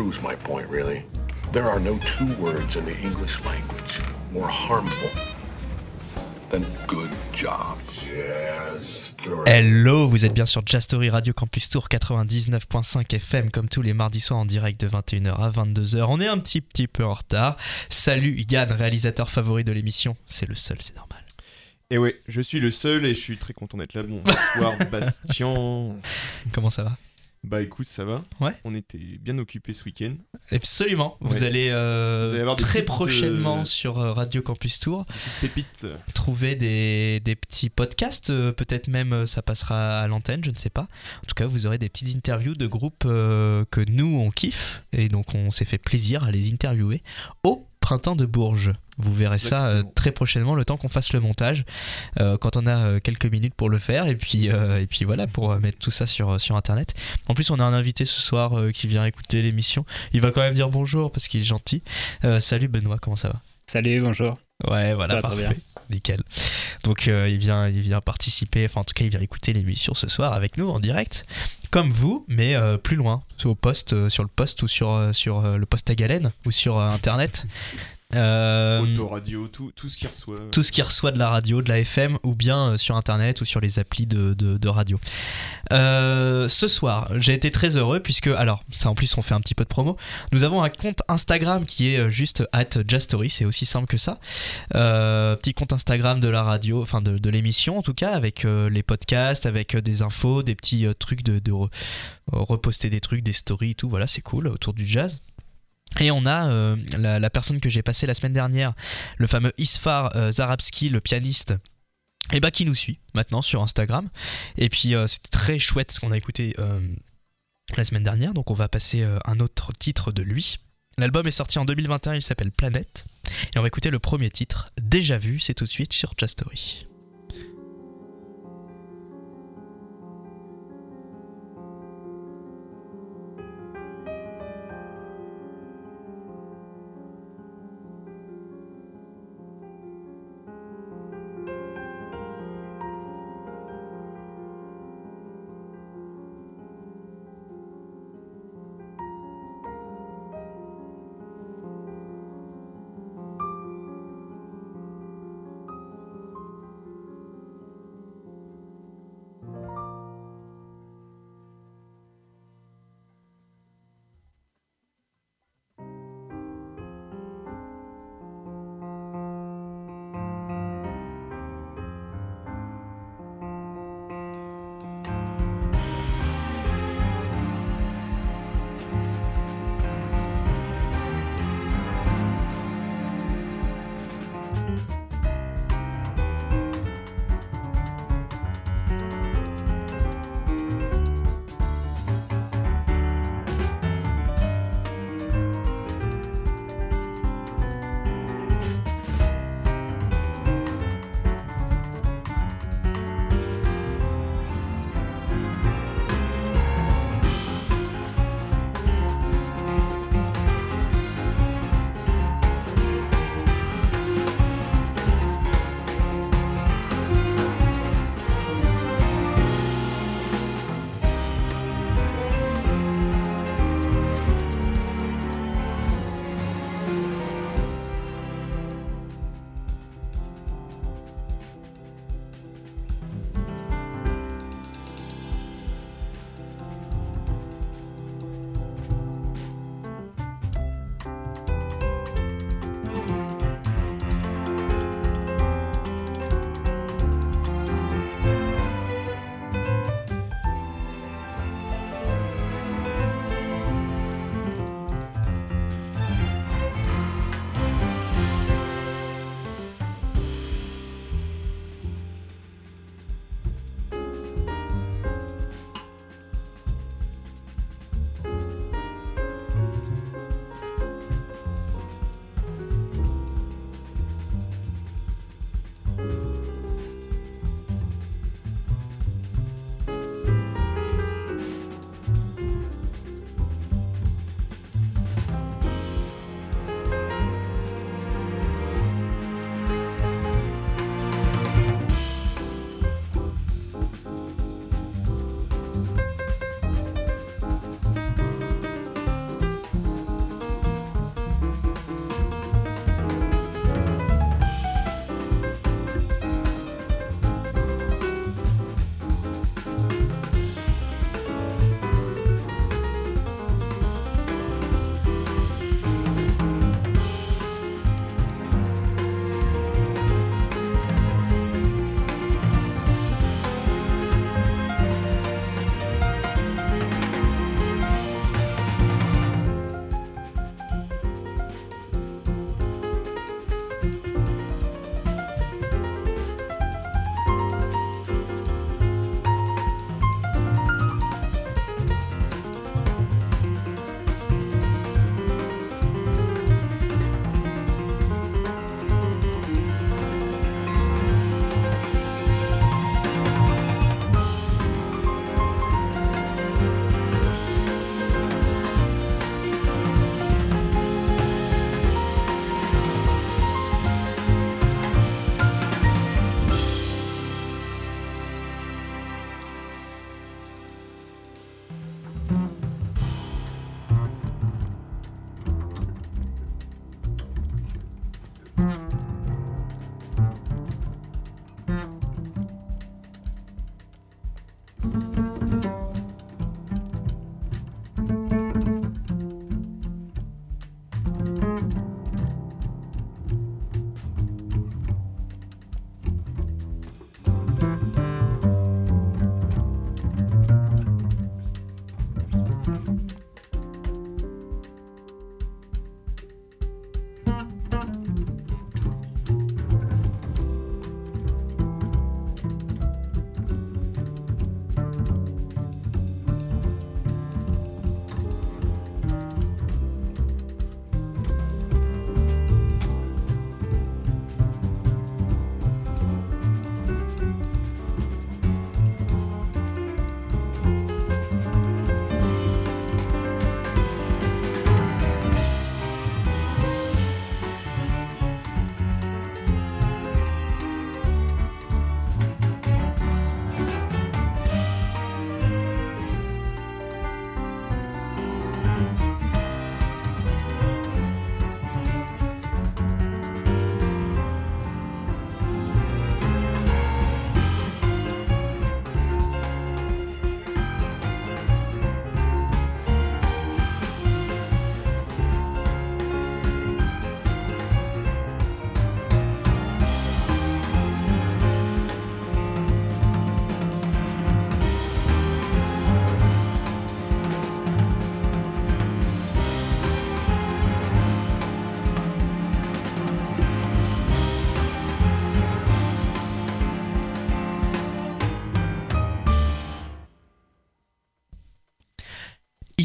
proves my point, really. There are no two words in the English language more harmful than good job. Jazz story. Hello, vous êtes bien sur Jazz Story Radio Campus Tour 99.5 FM comme tous les mardis soirs en direct de 21h à 22h. On est un petit petit peu en retard. Salut Yann, réalisateur favori de l'émission. C'est le seul, c'est normal. Et ouais, je suis le seul et je suis très content d'être là. Bonsoir Bastien. Comment ça va? Bah écoute, ça va. Ouais. On était bien occupés ce week-end. Absolument. Vous allez, euh, Vous allez avoir des très prochainement euh, sur euh, Radio Campus Tour trouver des, des petits podcasts. Peut-être même ça passera à l'antenne, je ne sais pas. En tout cas, vous aurez des petites interviews de groupes euh, que nous on kiffe et donc on s'est fait plaisir à les interviewer au printemps de Bourges. Vous verrez ça euh, très prochainement, le temps qu'on fasse le montage, euh, quand on a euh, quelques minutes pour le faire, et puis, euh, et puis voilà, pour euh, mettre tout ça sur, sur Internet. En plus, on a un invité ce soir euh, qui vient écouter l'émission. Il va quand même dire bonjour parce qu'il est gentil. Euh, salut Benoît, comment ça va? Salut, bonjour. Ouais, voilà, va très parfait. bien. Nickel. Donc euh, il vient, il vient participer, enfin en tout cas il vient écouter l'émission ce soir avec nous en direct, comme vous, mais euh, plus loin, au poste, euh, sur le poste ou sur, sur le poste à galène ou sur internet. Euh, Autoradio, tout, tout ce qu'il reçoit. tout ce qui reçoit de la radio, de la FM, ou bien euh, sur internet ou sur les applis de, de- de radio. Euh, ce soir, j'ai été très heureux puisque, alors, ça en plus on fait un petit peu de promo, nous avons un compte Instagram qui est euh, juste at Jastory, c'est aussi simple que ça. Euh, petit compte Instagram de la radio, enfin de, de l'émission en tout cas, avec les podcasts, avec des infos, des petits trucs de, de re- reposter des trucs, des stories, tout, voilà, c'est cool autour du jazz. Et on a euh, la, personne que j'ai passée la semaine dernière, le fameux Isfar euh, Zarabski, le pianiste, et bah qui nous suit maintenant sur Instagram. Et puis euh, c'était très chouette ce qu'on a écouté euh, la semaine dernière, donc on va passer un autre titre de lui. L'album est sorti en 2021, il s'appelle Planète. Et on va écouter le premier titre, Déjà vu, c'est tout de suite sur Just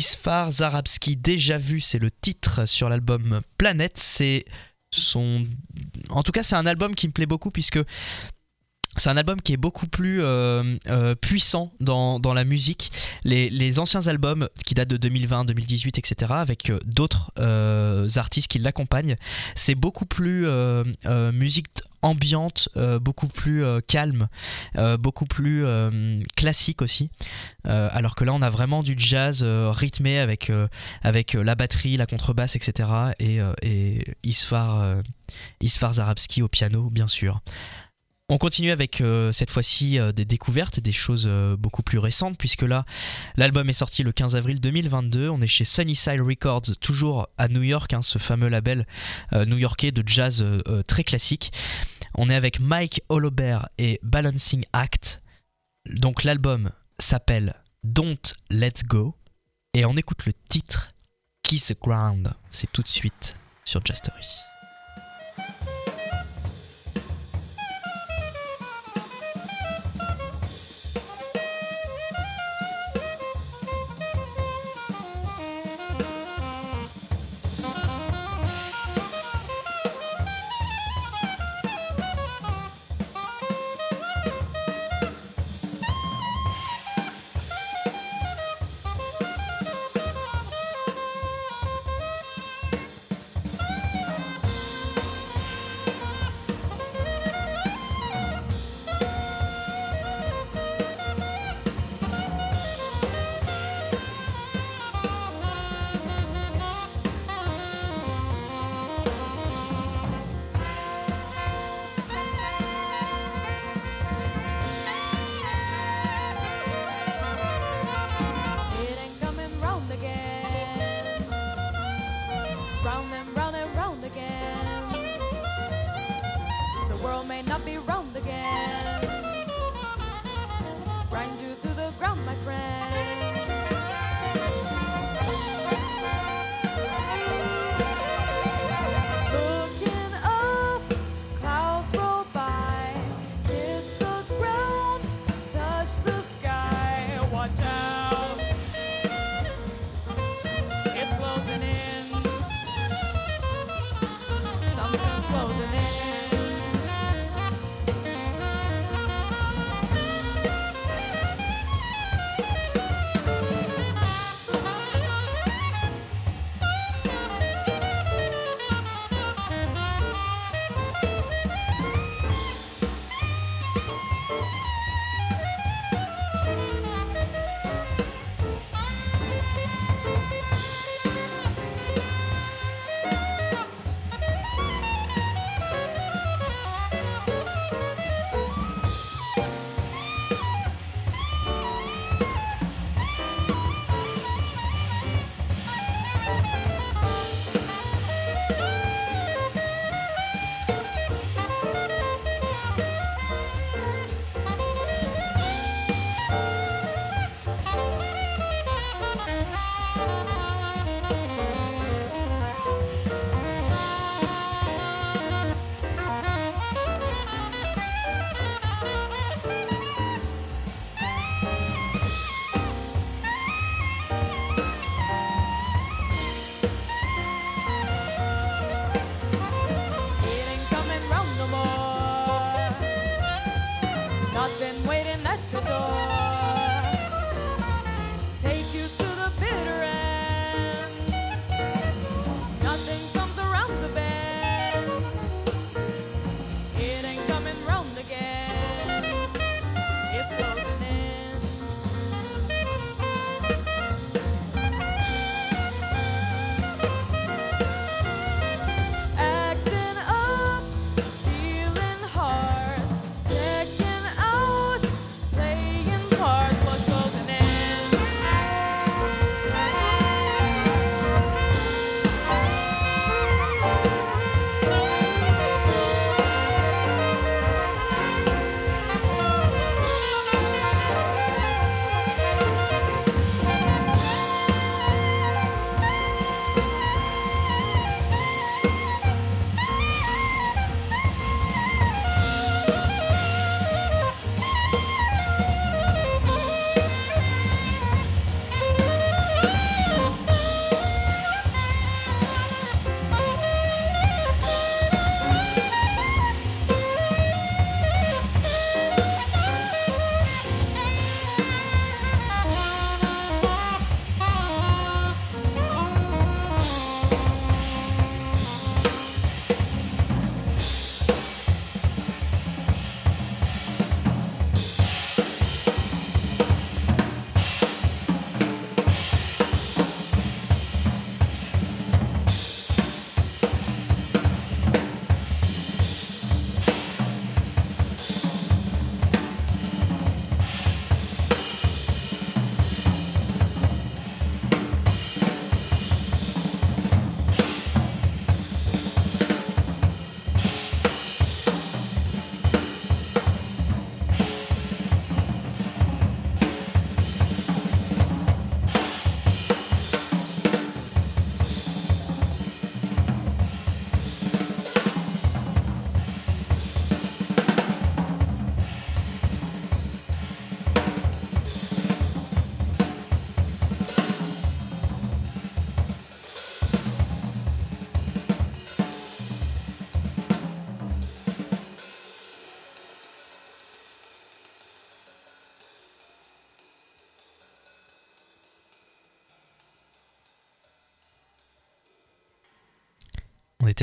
Isfar Zarabski, déjà vu, c'est le titre sur l'album Planète. C'est son. En tout cas, c'est un album qui me plaît beaucoup puisque c'est un album qui est beaucoup plus euh, euh, puissant dans, dans, la musique. Les, les, anciens albums qui datent de 2020, 2018, etc., avec euh, d'autres artistes qui l'accompagnent, c'est beaucoup plus musique ambiante, beaucoup plus calme, beaucoup plus classique aussi. alors que là, on a vraiment du jazz rythmé avec, avec la batterie, la contrebasse, etc. Et, et Isfar, Isfar Zarabski au piano, bien sûr. On continue avec euh, cette fois-ci euh, des découvertes et des choses euh, beaucoup plus récentes, puisque là, l'album est sorti le 15 avril 2022. On est chez Sunnyside Records, toujours à New York, hein, ce fameux label new-yorkais de jazz très classique. On est avec Mike Holobert et Balancing Act. Donc l'album s'appelle Don't Let's Go, et on écoute le titre Kiss the Ground. C'est tout de suite sur Jastery.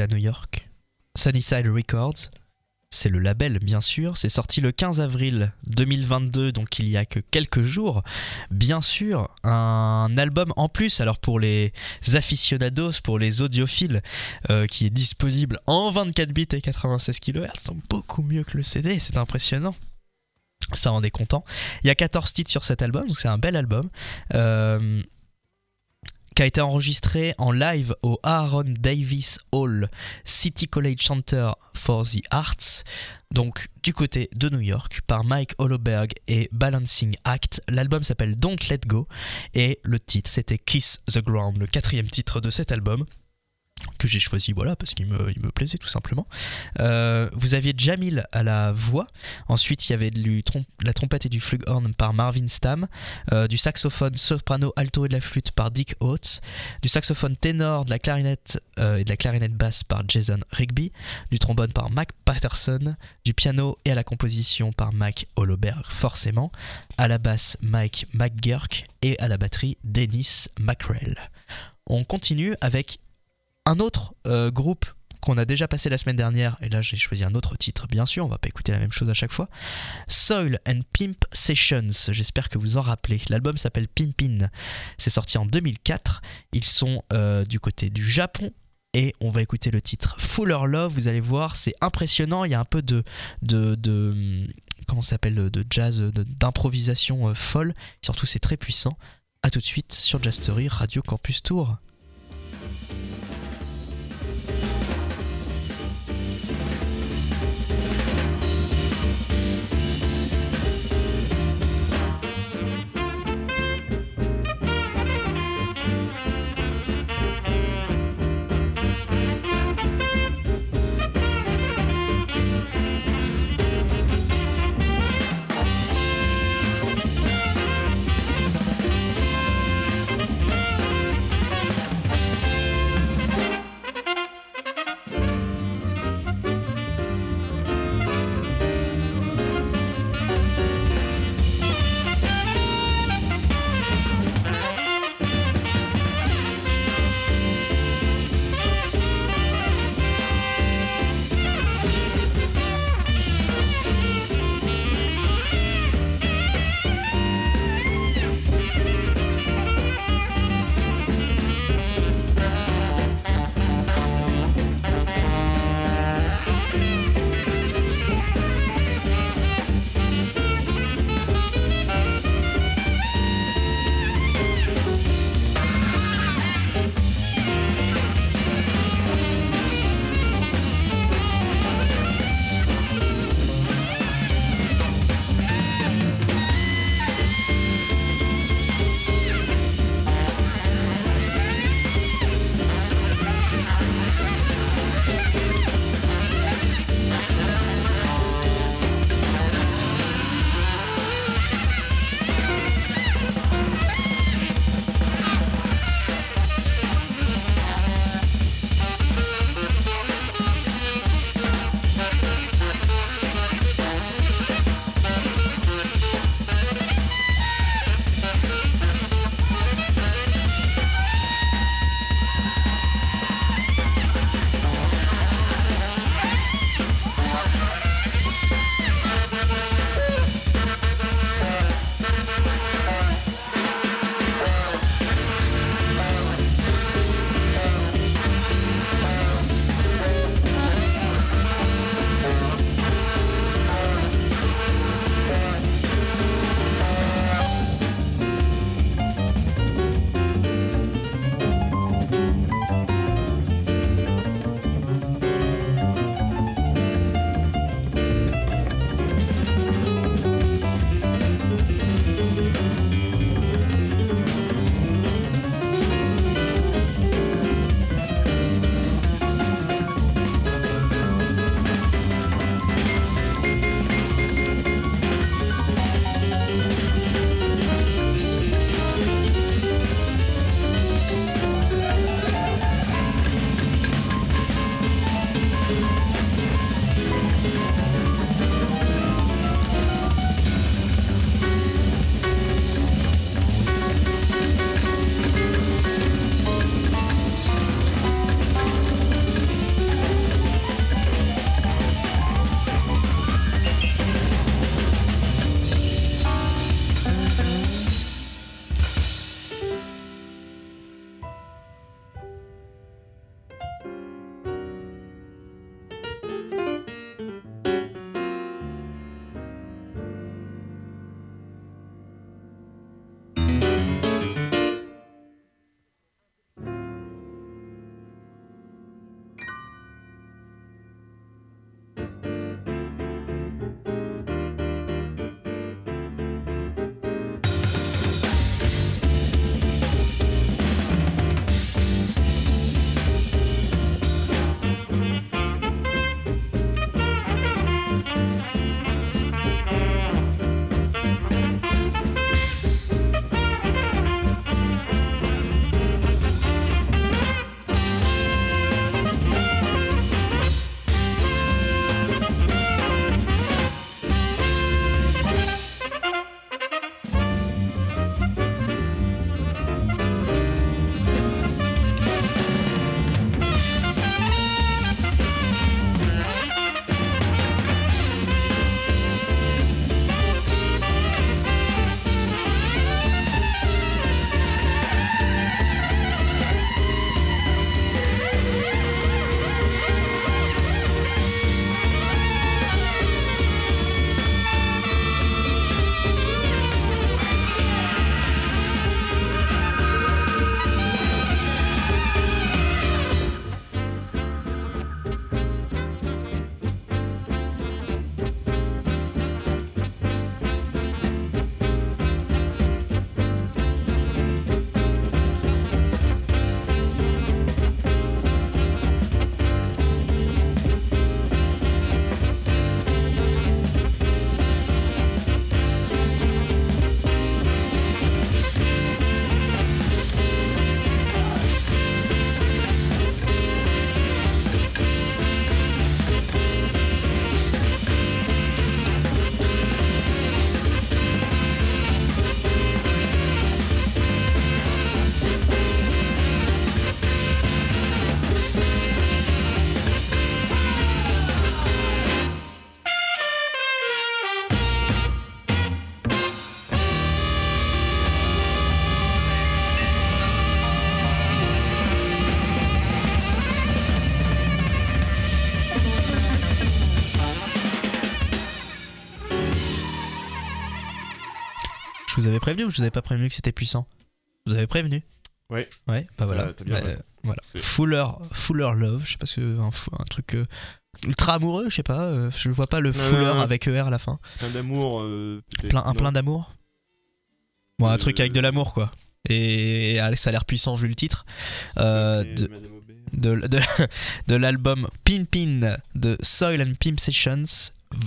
New York. Sunnyside Records, c'est le label bien sûr, c'est sorti le 15 avril 2022, donc il y a que quelques jours. Bien sûr, un album en plus, alors pour les aficionados, pour les audiophiles, euh, qui est disponible en 24 bits et 96 kHz, c'est beaucoup mieux que le CD, c'est impressionnant. Ça en est content. Il y a 14 titres sur cet album, donc c'est un bel album. Euh, qui a été enregistré en live au Aaron Davis Hall City College Center for the Arts, donc du côté de New York, par Mike Holoberg et Balancing Act. L'album s'appelle Don't Let Go et le titre c'était Kiss the Ground, le quatrième titre de cet album que j'ai choisi voilà parce qu'il me, il me plaisait tout simplement. Euh, vous aviez Jamil à la voix. Ensuite il y avait du trom- la trompette et du flugelhorn par Marvin Stam euh, du saxophone soprano alto et de la flûte par Dick Oates. Du saxophone ténor de la clarinette euh, et de la clarinette basse par Jason Rigby. Du trombone par Mac Patterson. Du piano et à la composition par Mike Holoberg forcément. À la basse Mike McGurk. Et à la batterie Dennis McRae on continue avec un autre euh, groupe qu'on a déjà passé la semaine dernière, et là j'ai choisi un autre titre, bien sûr, on va pas écouter la même chose à chaque fois. Soil and Pimp Sessions, j'espère que vous en rappelez. L'album s'appelle Pimpin, c'est sorti en 2004. Ils sont euh, du côté du Japon. Et on va écouter le titre Fuller Love, vous allez voir, c'est impressionnant, il y a un peu de, de, comment s'appelle, de jazz, d'improvisation euh, folle, surtout c'est très puissant. A tout de suite sur Jazz Story, Radio Campus Tour. Vous avez prévenu ou je vous avais pas prévenu que c'était puissant? Vous avez prévenu? Ouais. Ouais, bah voilà. T'as- bien Bah, euh, voilà. Fuller, Fuller Love, je sais pas ce que. Un, truc. euh, ultra amoureux, je sais pas. euh, je vois pas le Non, Fuller non, non. avec ER à la fin. Plein d'amour. euh, Plein, un plein d'amour? Bon, un truc avec de l'amour, quoi. Et, et ça a l'air puissant vu le titre. De, de, de, de l'album Pimpin de Soil and Pimp Sessions.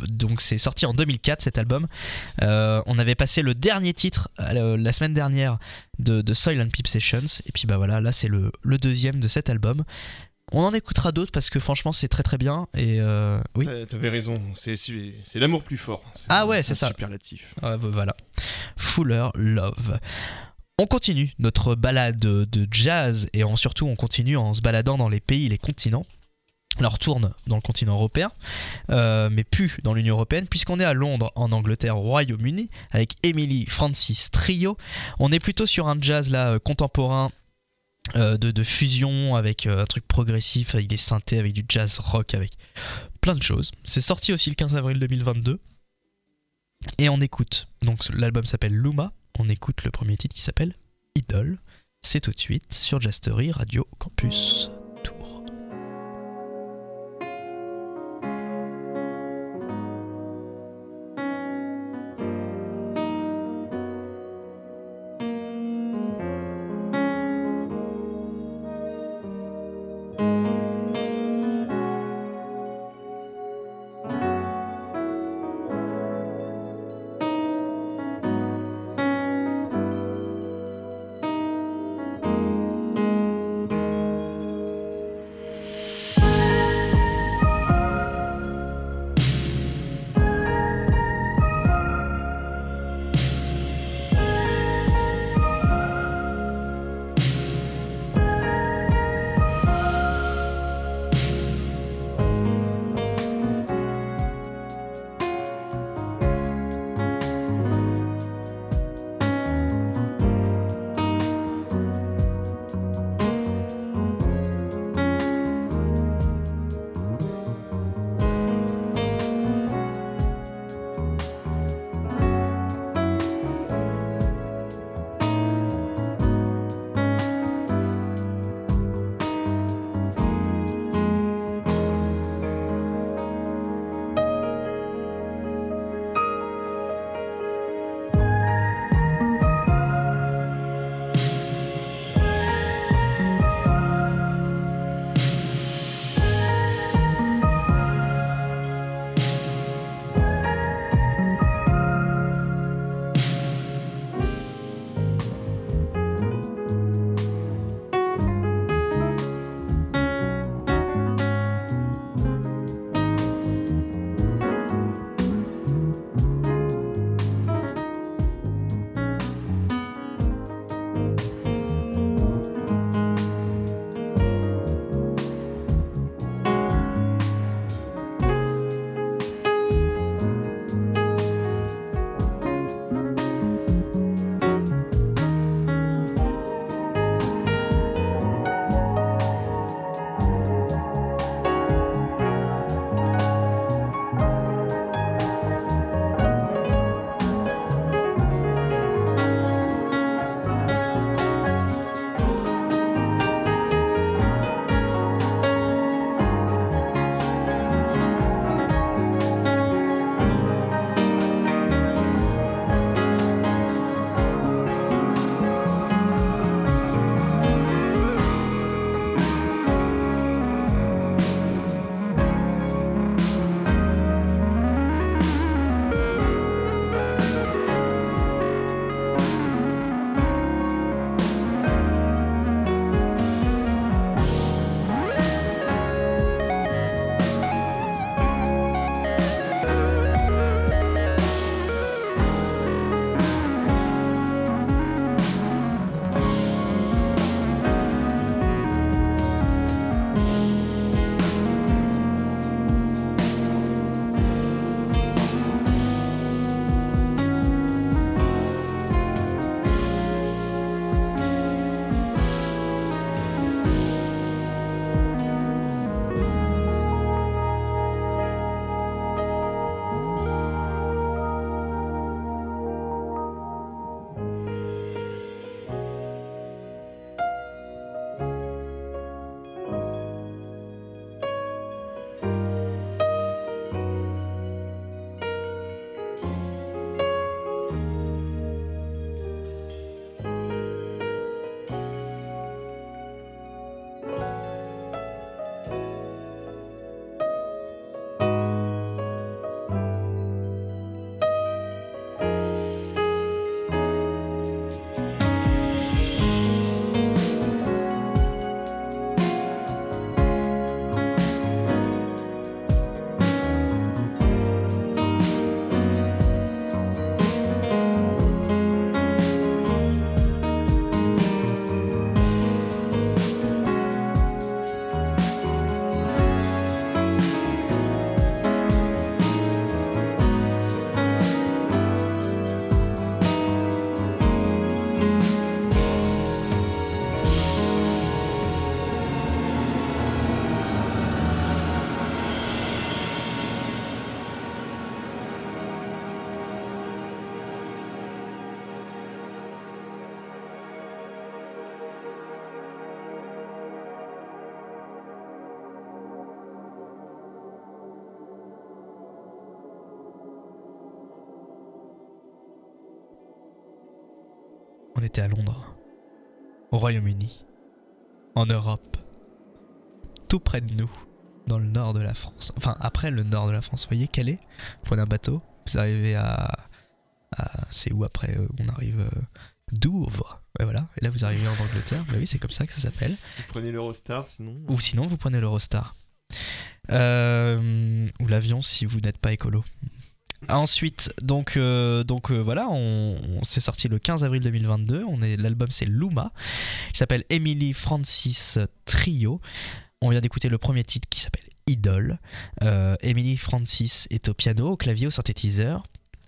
Donc c'est sorti en 2004 cet album. Euh, on avait passé le dernier titre euh, la semaine dernière de, de Soil and Pimp Sessions. Et puis bah voilà, là c'est le, le deuxième de cet album. On en écoutera d'autres parce que franchement c'est très très bien. Et euh, oui, T'avais raison, c'est l'amour plus fort. Ah ouais, c'est ça. Superlatif. Bah, voilà. Fuller Love. On continue notre balade de jazz et en- surtout on continue en se baladant dans les pays, les continents. Alors on retourne dans le continent européen, euh, mais plus dans l'Union Européenne, puisqu'on est à Londres, en Angleterre, au Royaume-Uni, avec Emily Francis Trio. On est plutôt sur un jazz là euh, contemporain. euh, de, de fusion avec un truc progressif, avec des synthés, avec du jazz rock, avec plein de choses. C'est sorti aussi le 15 avril 2022. Et on écoute, donc l'album s'appelle Luma, on écoute le premier titre qui s'appelle Idol. C'est tout de suite sur Jastery Radio Campus était à Londres, au Royaume-Uni, en Europe, tout près de nous, dans le nord de la France. Enfin, après le nord de la France, vous voyez Calais Vous prenez un bateau, vous arrivez à. à- c'est où après euh, On arrive. euh, Douvres. Et voilà, et là vous arrivez en Angleterre. Bah oui, c'est comme ça que ça s'appelle. Vous prenez l'Eurostar sinon Ou sinon, vous prenez l'Eurostar. Euh, ou l'avion si vous n'êtes pas écolo. Ensuite, donc, euh, donc euh, voilà, on, s'est sorti le 15 avril 2022. On est, l'album c'est Luma. Il s'appelle Emily Francis Trio. On vient d'écouter le premier titre qui s'appelle Idol. Euh, Emily Francis est au piano, au clavier, au synthétiseur.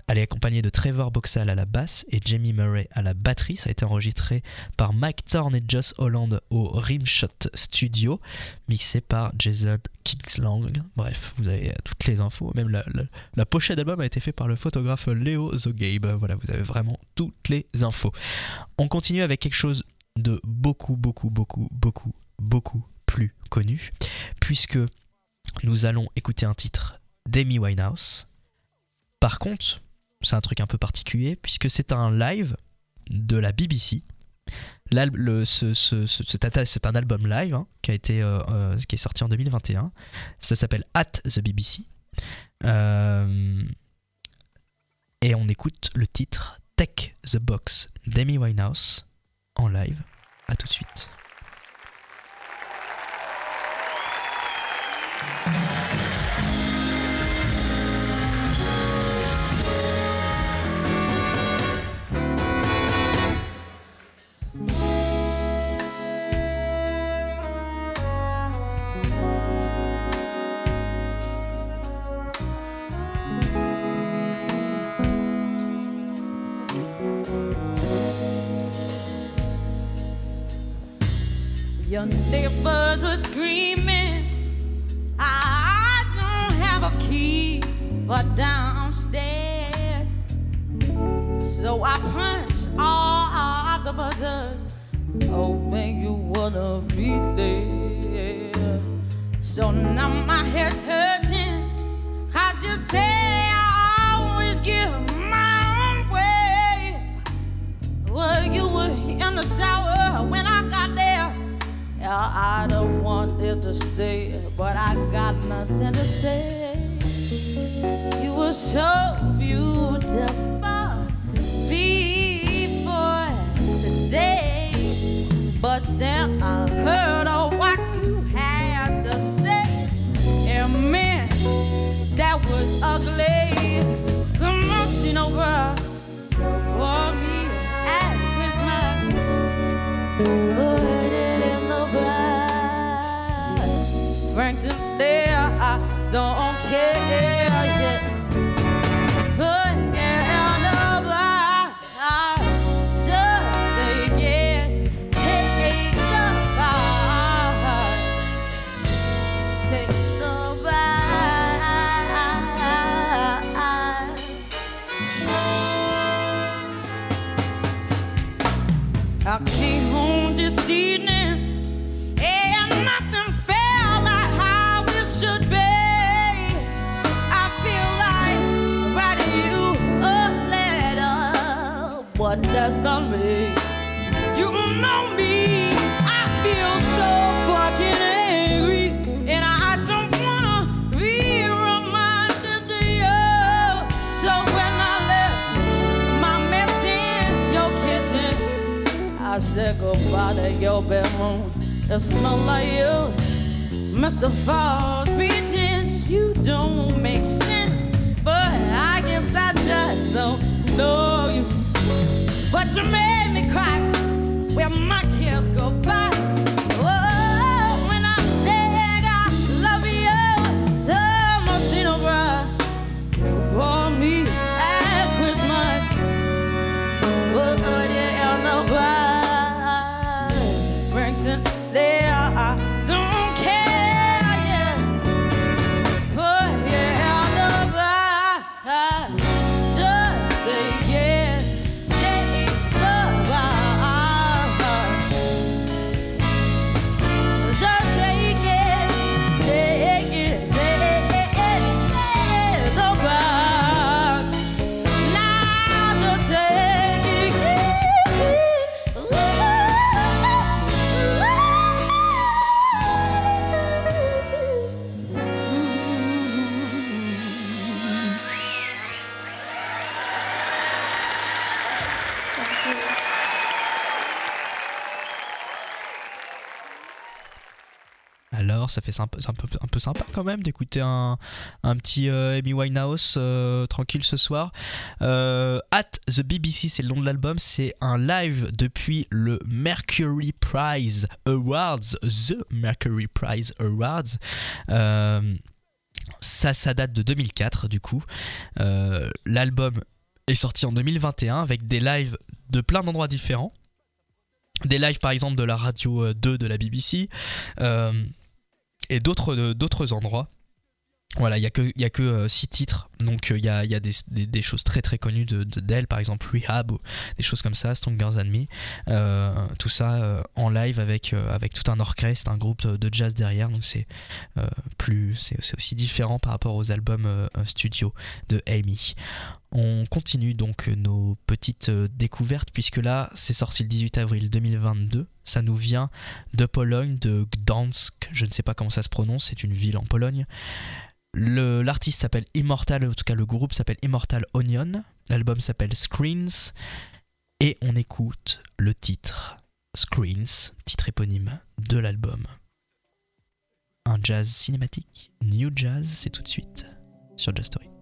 Elle est accompagnée de Trevor Boxall à la basse et Jamie Murray à la batterie. Ça a été enregistré par Mike Thorne et Joss Holland au Rimshot Studio, mixé par Jason Kingslang. Bref, vous avez toutes les infos. Même la, pochette d'album a été faite par le photographe Léo Zogabe. Voilà, vous avez vraiment toutes les infos. On continue avec quelque chose de beaucoup, beaucoup, beaucoup, beaucoup, beaucoup plus connu, puisque nous allons écouter un titre d'Amy Winehouse. Par contre, c'est un truc un peu particulier, puisque c'est un live de la BBC. Ce- c'est un album live hein, qui, a été, euh, euh, qui est sorti en 2021. Ça s'appelle At the BBC. Euh, et on écoute le titre Take the Box d'Amy Winehouse en live. A tout de suite. Your neighbors were screaming. I don't have a key for downstairs. So I punched all of the buzzers, hoping you wouldn't be there. So now my head's hurting. Cause you say I always give my own way. Well, you were in the shower I don't wanted to stay, but I got nothing to say. You were so beautiful before today, but then I heard of what you had to say. And man, that was ugly. The machine over for it, take the bag. Take the bag. I came home this evening that's not me. You know me. I feel so fucking angry, and I don't wanna be reminded of you. So when I left my mess in your kitchen. I said goodbye to your bedroom. It smell like you. Mr. Falls pretense you don't make sense. But I guess I just don't know you. Made me cry where my Ça fait un peu, sympa quand même d'écouter un, un petit euh, Amy Winehouse euh, tranquille ce soir. Euh, At the BBC, c'est le nom de l'album. C'est un live depuis le Mercury Prize Awards. The Mercury Prize Awards. Euh, ça, ça date de 2004 du coup. L'album est sorti en 2021 avec des lives de plein d'endroits différents. Des lives par exemple de la radio euh, 2 de la BBC et d'autres euh, d'autres endroits. Voilà, il n'y a que, y a que euh, six titres, donc euh, il y a, y a des, des- choses très très connues de de- d'elle, par exemple Rehab, ou des choses comme ça, Stronger Than Me, Euh, tout ça euh, en live avec, euh, avec tout un orchestre, un groupe de, jazz derrière, donc c'est euh, plus c'est aussi différent par rapport aux albums euh, euh, studio de Amy. On continue donc nos petites euh, découvertes puisque là c'est sorti le 18 avril 2022. Ça nous vient de Pologne, de Gdansk, je ne sais pas comment ça se prononce, c'est une ville en Pologne. L'artiste s'appelle Immortal, en tout cas le groupe s'appelle Immortal Onion. L'album s'appelle Screens et on écoute le titre Screens, titre éponyme de l'album. Un jazz cinématique, new jazz, c'est tout de suite sur Just Story.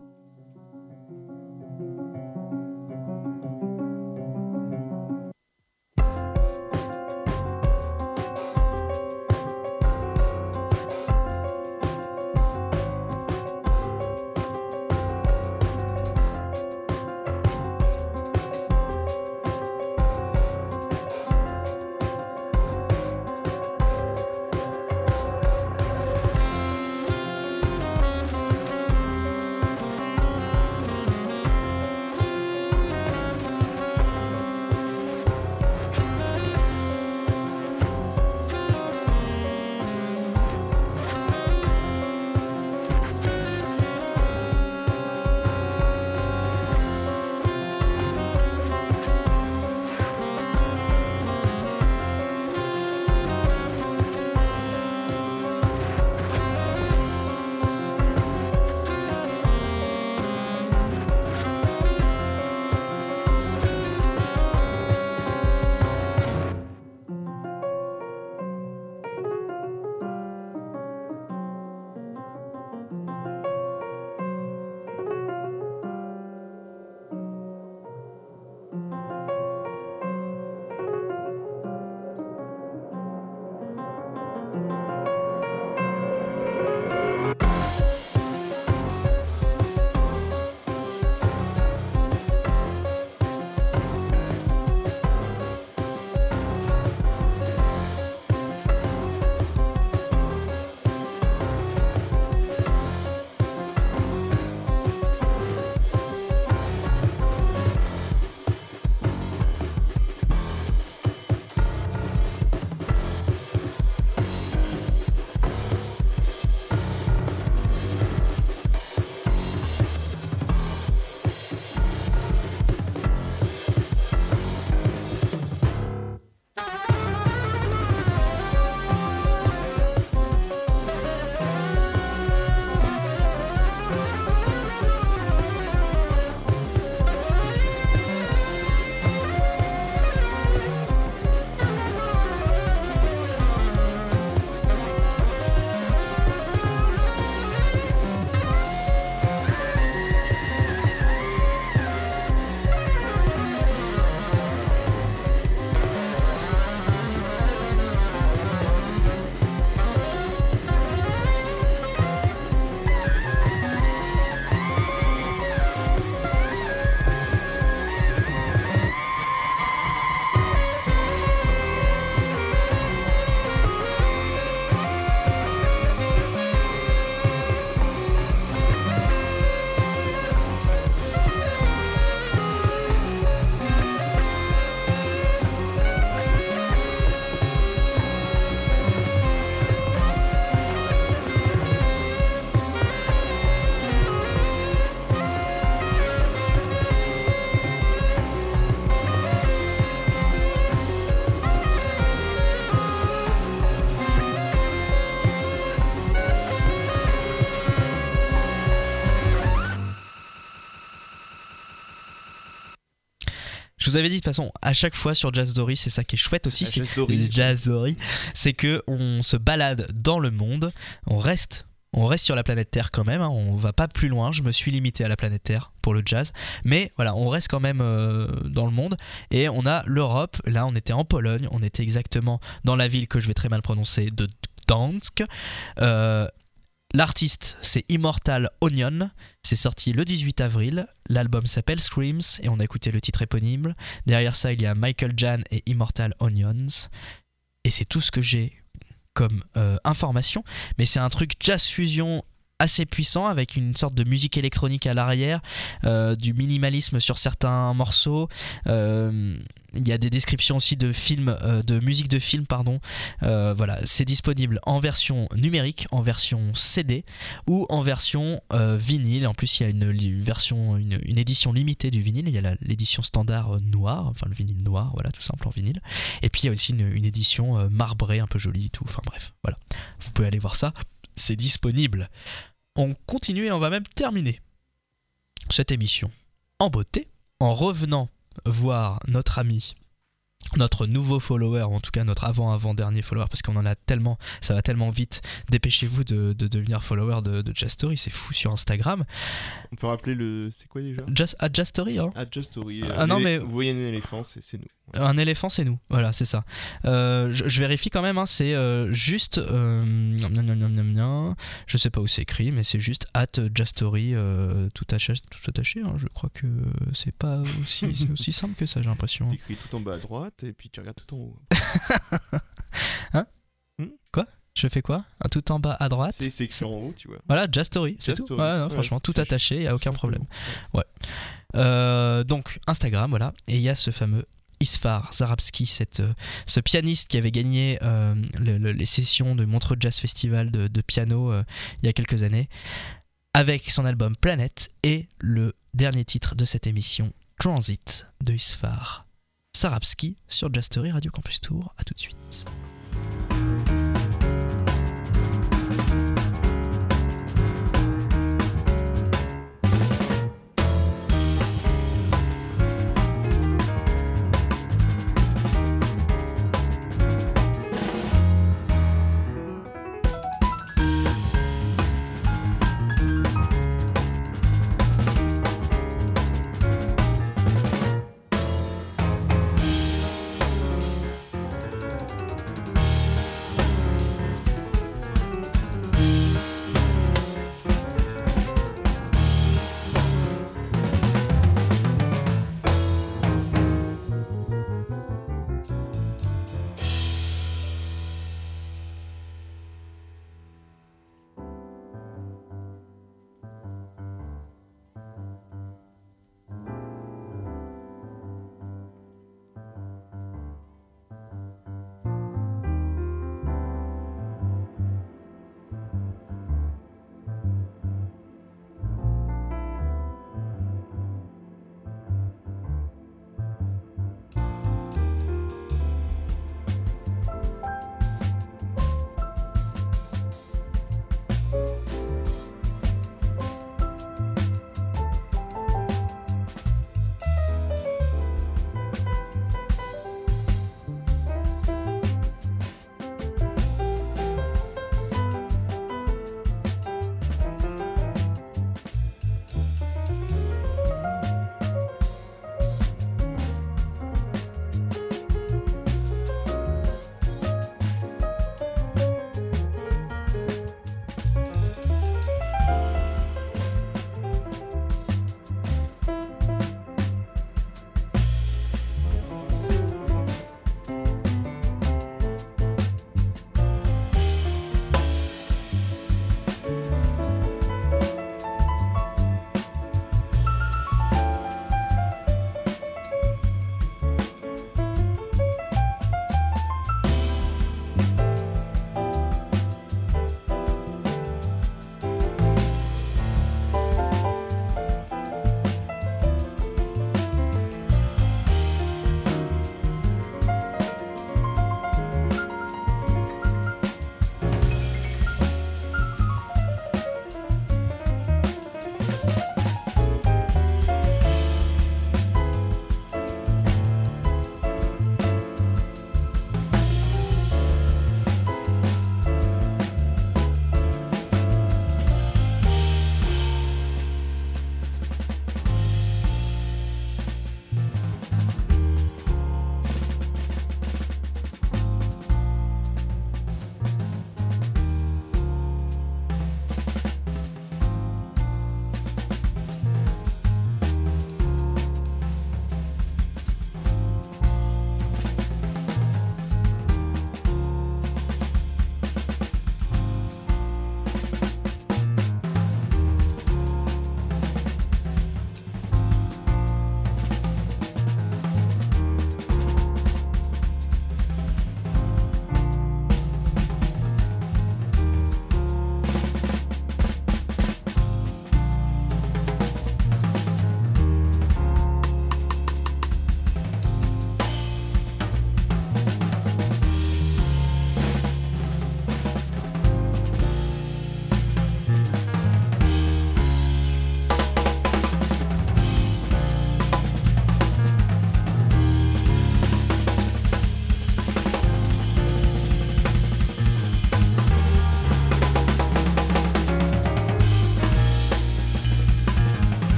Vous avais dit de toute façon, à chaque fois sur Jazz Story, c'est ça qui est chouette aussi, c'est Jazz Story. C'est que on se balade dans le monde, on reste. On reste sur la planète Terre quand même, hein, on va pas plus loin, je me suis limité à la planète Terre pour le jazz, mais voilà, on reste quand même euh, dans le monde et on a l'Europe, là on était en Pologne, on était exactement dans la ville que je vais très mal prononcer de Gdansk. Euh, L'artiste c'est Immortal Onion, c'est sorti le 18 avril, l'album s'appelle Screams et on a écouté le titre éponyme. Derrière ça il y a Michael Jan et Immortal Onions. Et c'est tout ce que j'ai comme euh, information, mais c'est un truc jazz fusion assez puissant avec une sorte de musique électronique à l'arrière, euh, du minimalisme sur certains morceaux. Euh, Il y a des descriptions aussi de films, euh, de musique de film, pardon. Voilà, c'est disponible en version numérique, en version CD ou en version vinyle. En plus, il y a une version, une, édition limitée du vinyle. Il y a l'édition standard noire, enfin le vinyle noir, voilà, tout simple en vinyle. Et puis il y a aussi une, une édition marbrée, un peu jolie, et tout. Enfin bref, voilà. Vous pouvez aller voir ça. C'est disponible. On continue et on va même terminer cette émission en beauté en revenant voir notre ami notre nouveau follower, en tout cas notre avant-avant-dernier follower, parce qu'on en a tellement, ça va tellement vite. Dépêchez-vous de, de devenir follower de, de Just Story, c'est fou sur Instagram. On peut rappeler le. C'est quoi déjà? Just, à Just Story, hein. Ah, Just Story. Ah non, mais- Vous voyez un éléphant, c'est c'est nous. Un éléphant, c'est nous. Voilà, c'est ça. Euh, je, je vérifie quand même, hein, c'est euh, juste. euh, je sais pas où c'est écrit, mais c'est juste at Jastory, euh, tout attaché. Tout attaché hein. je crois que c'est pas aussi, c'est aussi simple que ça, j'ai l'impression. T'écris tout en bas à droite et puis tu regardes tout en haut. Je fais quoi? Un Tout en bas à droite? C'est écrit en haut, tu vois. Voilà, Jastory, c'est Just tout. Ouais, non, Ouais, franchement, tout attaché, il n'y a aucun problème. Simplement. Euh, donc Instagram, voilà, et il y a ce fameux Isfar Zarabski, cette, euh, ce pianiste qui avait gagné euh, le- le- les sessions de Montreux Jazz Festival de, de piano euh, il y a quelques années, avec son album Planet et le dernier titre de cette émission, Transit de Isfar Zarabski sur Jazz Story Radio Campus Tour. À tout de suite.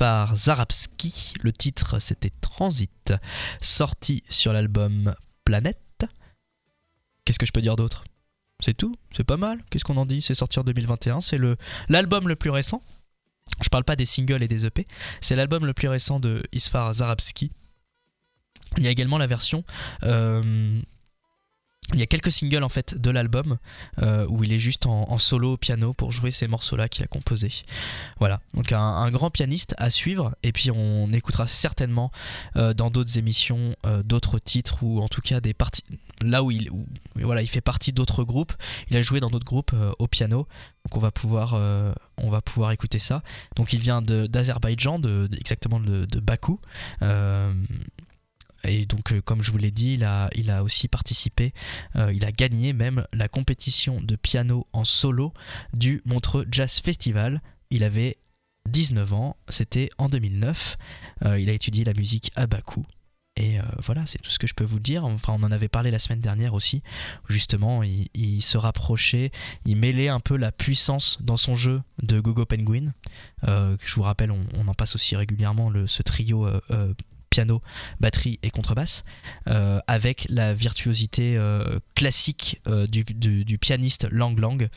Isfar Zarabski. Le titre c'était Transit, sorti sur l'album Planète. Qu'est-ce que je peux dire d'autre? C'est tout, c'est pas mal? Qu'est-ce qu'on en dit? C'est sorti en 2021, c'est le l'album le plus récent. Je parle pas des singles et des EP, c'est l'album le plus récent de Isfar Zarabski. Il y a également la version euh, il y a quelques singles en fait de l'album euh, où il est juste en, solo au piano pour jouer ces morceaux-là qu'il a composés. Voilà, donc un, grand pianiste à suivre et puis on écoutera certainement euh, dans d'autres émissions euh, d'autres titres ou en tout cas des parties là où il voilà il fait partie d'autres groupes. Il a joué dans d'autres groupes au piano, donc on va pouvoir on va pouvoir écouter ça. Donc il vient d'Azerbaïdjan, exactement de, de Bakou. Et donc, euh, comme je vous l'ai dit, il a, il a aussi participé, euh, il a gagné même la compétition de piano en solo du Montreux Jazz Festival. Il avait 19 ans, c'était en 2009. Euh, il a étudié la musique à Bakou. Et voilà, c'est tout ce que je peux vous dire. Enfin, on en avait parlé la semaine dernière aussi. Justement, il, se rapprochait, il mêlait un peu la puissance dans son jeu de Gogo Penguin. Je vous rappelle, on, en passe aussi régulièrement le, ce trio piano, batterie et contrebasse, euh, avec la virtuosité euh, classique euh, du, pianiste Lang Lang,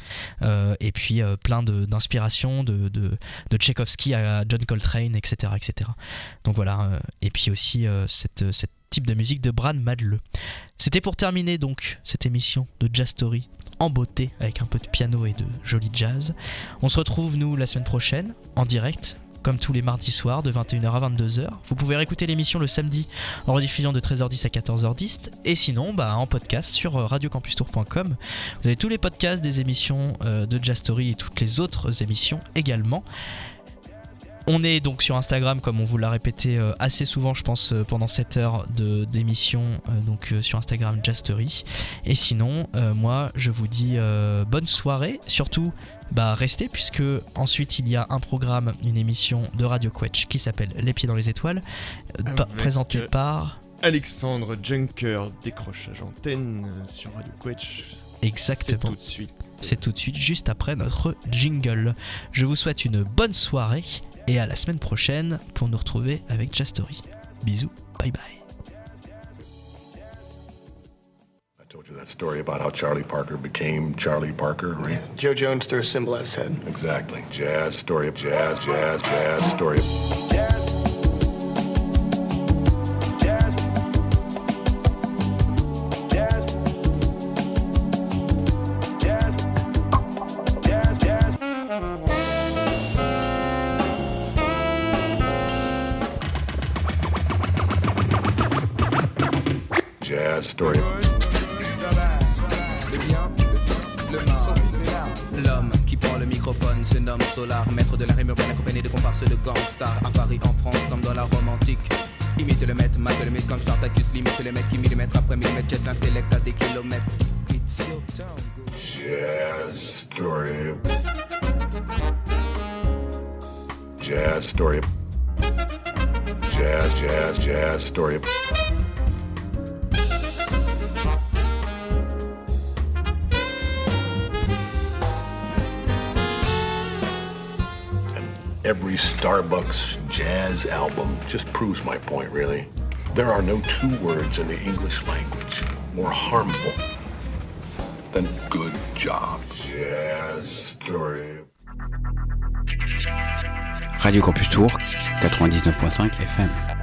et puis plein de- d'inspiration de, de, de Tchaïkovski à John Coltrane, etc. etc. Donc voilà, et puis aussi cette, type de musique de Bran Madle. C'était pour terminer donc cette émission de Jazz Story en beauté avec un peu de piano et de joli jazz. On se retrouve nous la semaine prochaine en direct comme tous les mardis soirs de 21h à 22h. Vous pouvez réécouter l'émission le samedi en rediffusion de 13h10 à 14h10 et sinon bah, en podcast sur euh, radiocampustour.com. Vous avez tous les podcasts des émissions euh, de Jazz et toutes les autres émissions également. On est donc sur Instagram, comme on vous l'a répété euh, assez souvent, je pense, pendant cette heure d'émission, donc sur Instagram Jastory. Et sinon, moi, je vous dis bonne soirée. Surtout, bah, restez, puisque ensuite il y a un programme, une émission de Radio Quetch qui s'appelle Les Pieds dans les Étoiles, euh, pa- présentée euh, par. Alexandre Junker, décrochage antenne sur Radio Quetch. C'est Exactement. tout de suite. C'est tout de suite, juste après notre jingle. Je vous souhaite une bonne soirée et à la semaine prochaine pour nous retrouver avec Jastory. Bisous, bye bye. Story about how Charlie Parker became Charlie Parker, right? Joe Jones threw a cymbal at his head. Exactly. Jazz, story of jazz, jazz, jazz, story of... are no two words in the English language more harmful than good job. Jazz story. Radio Campus Tour, 99.5 FM.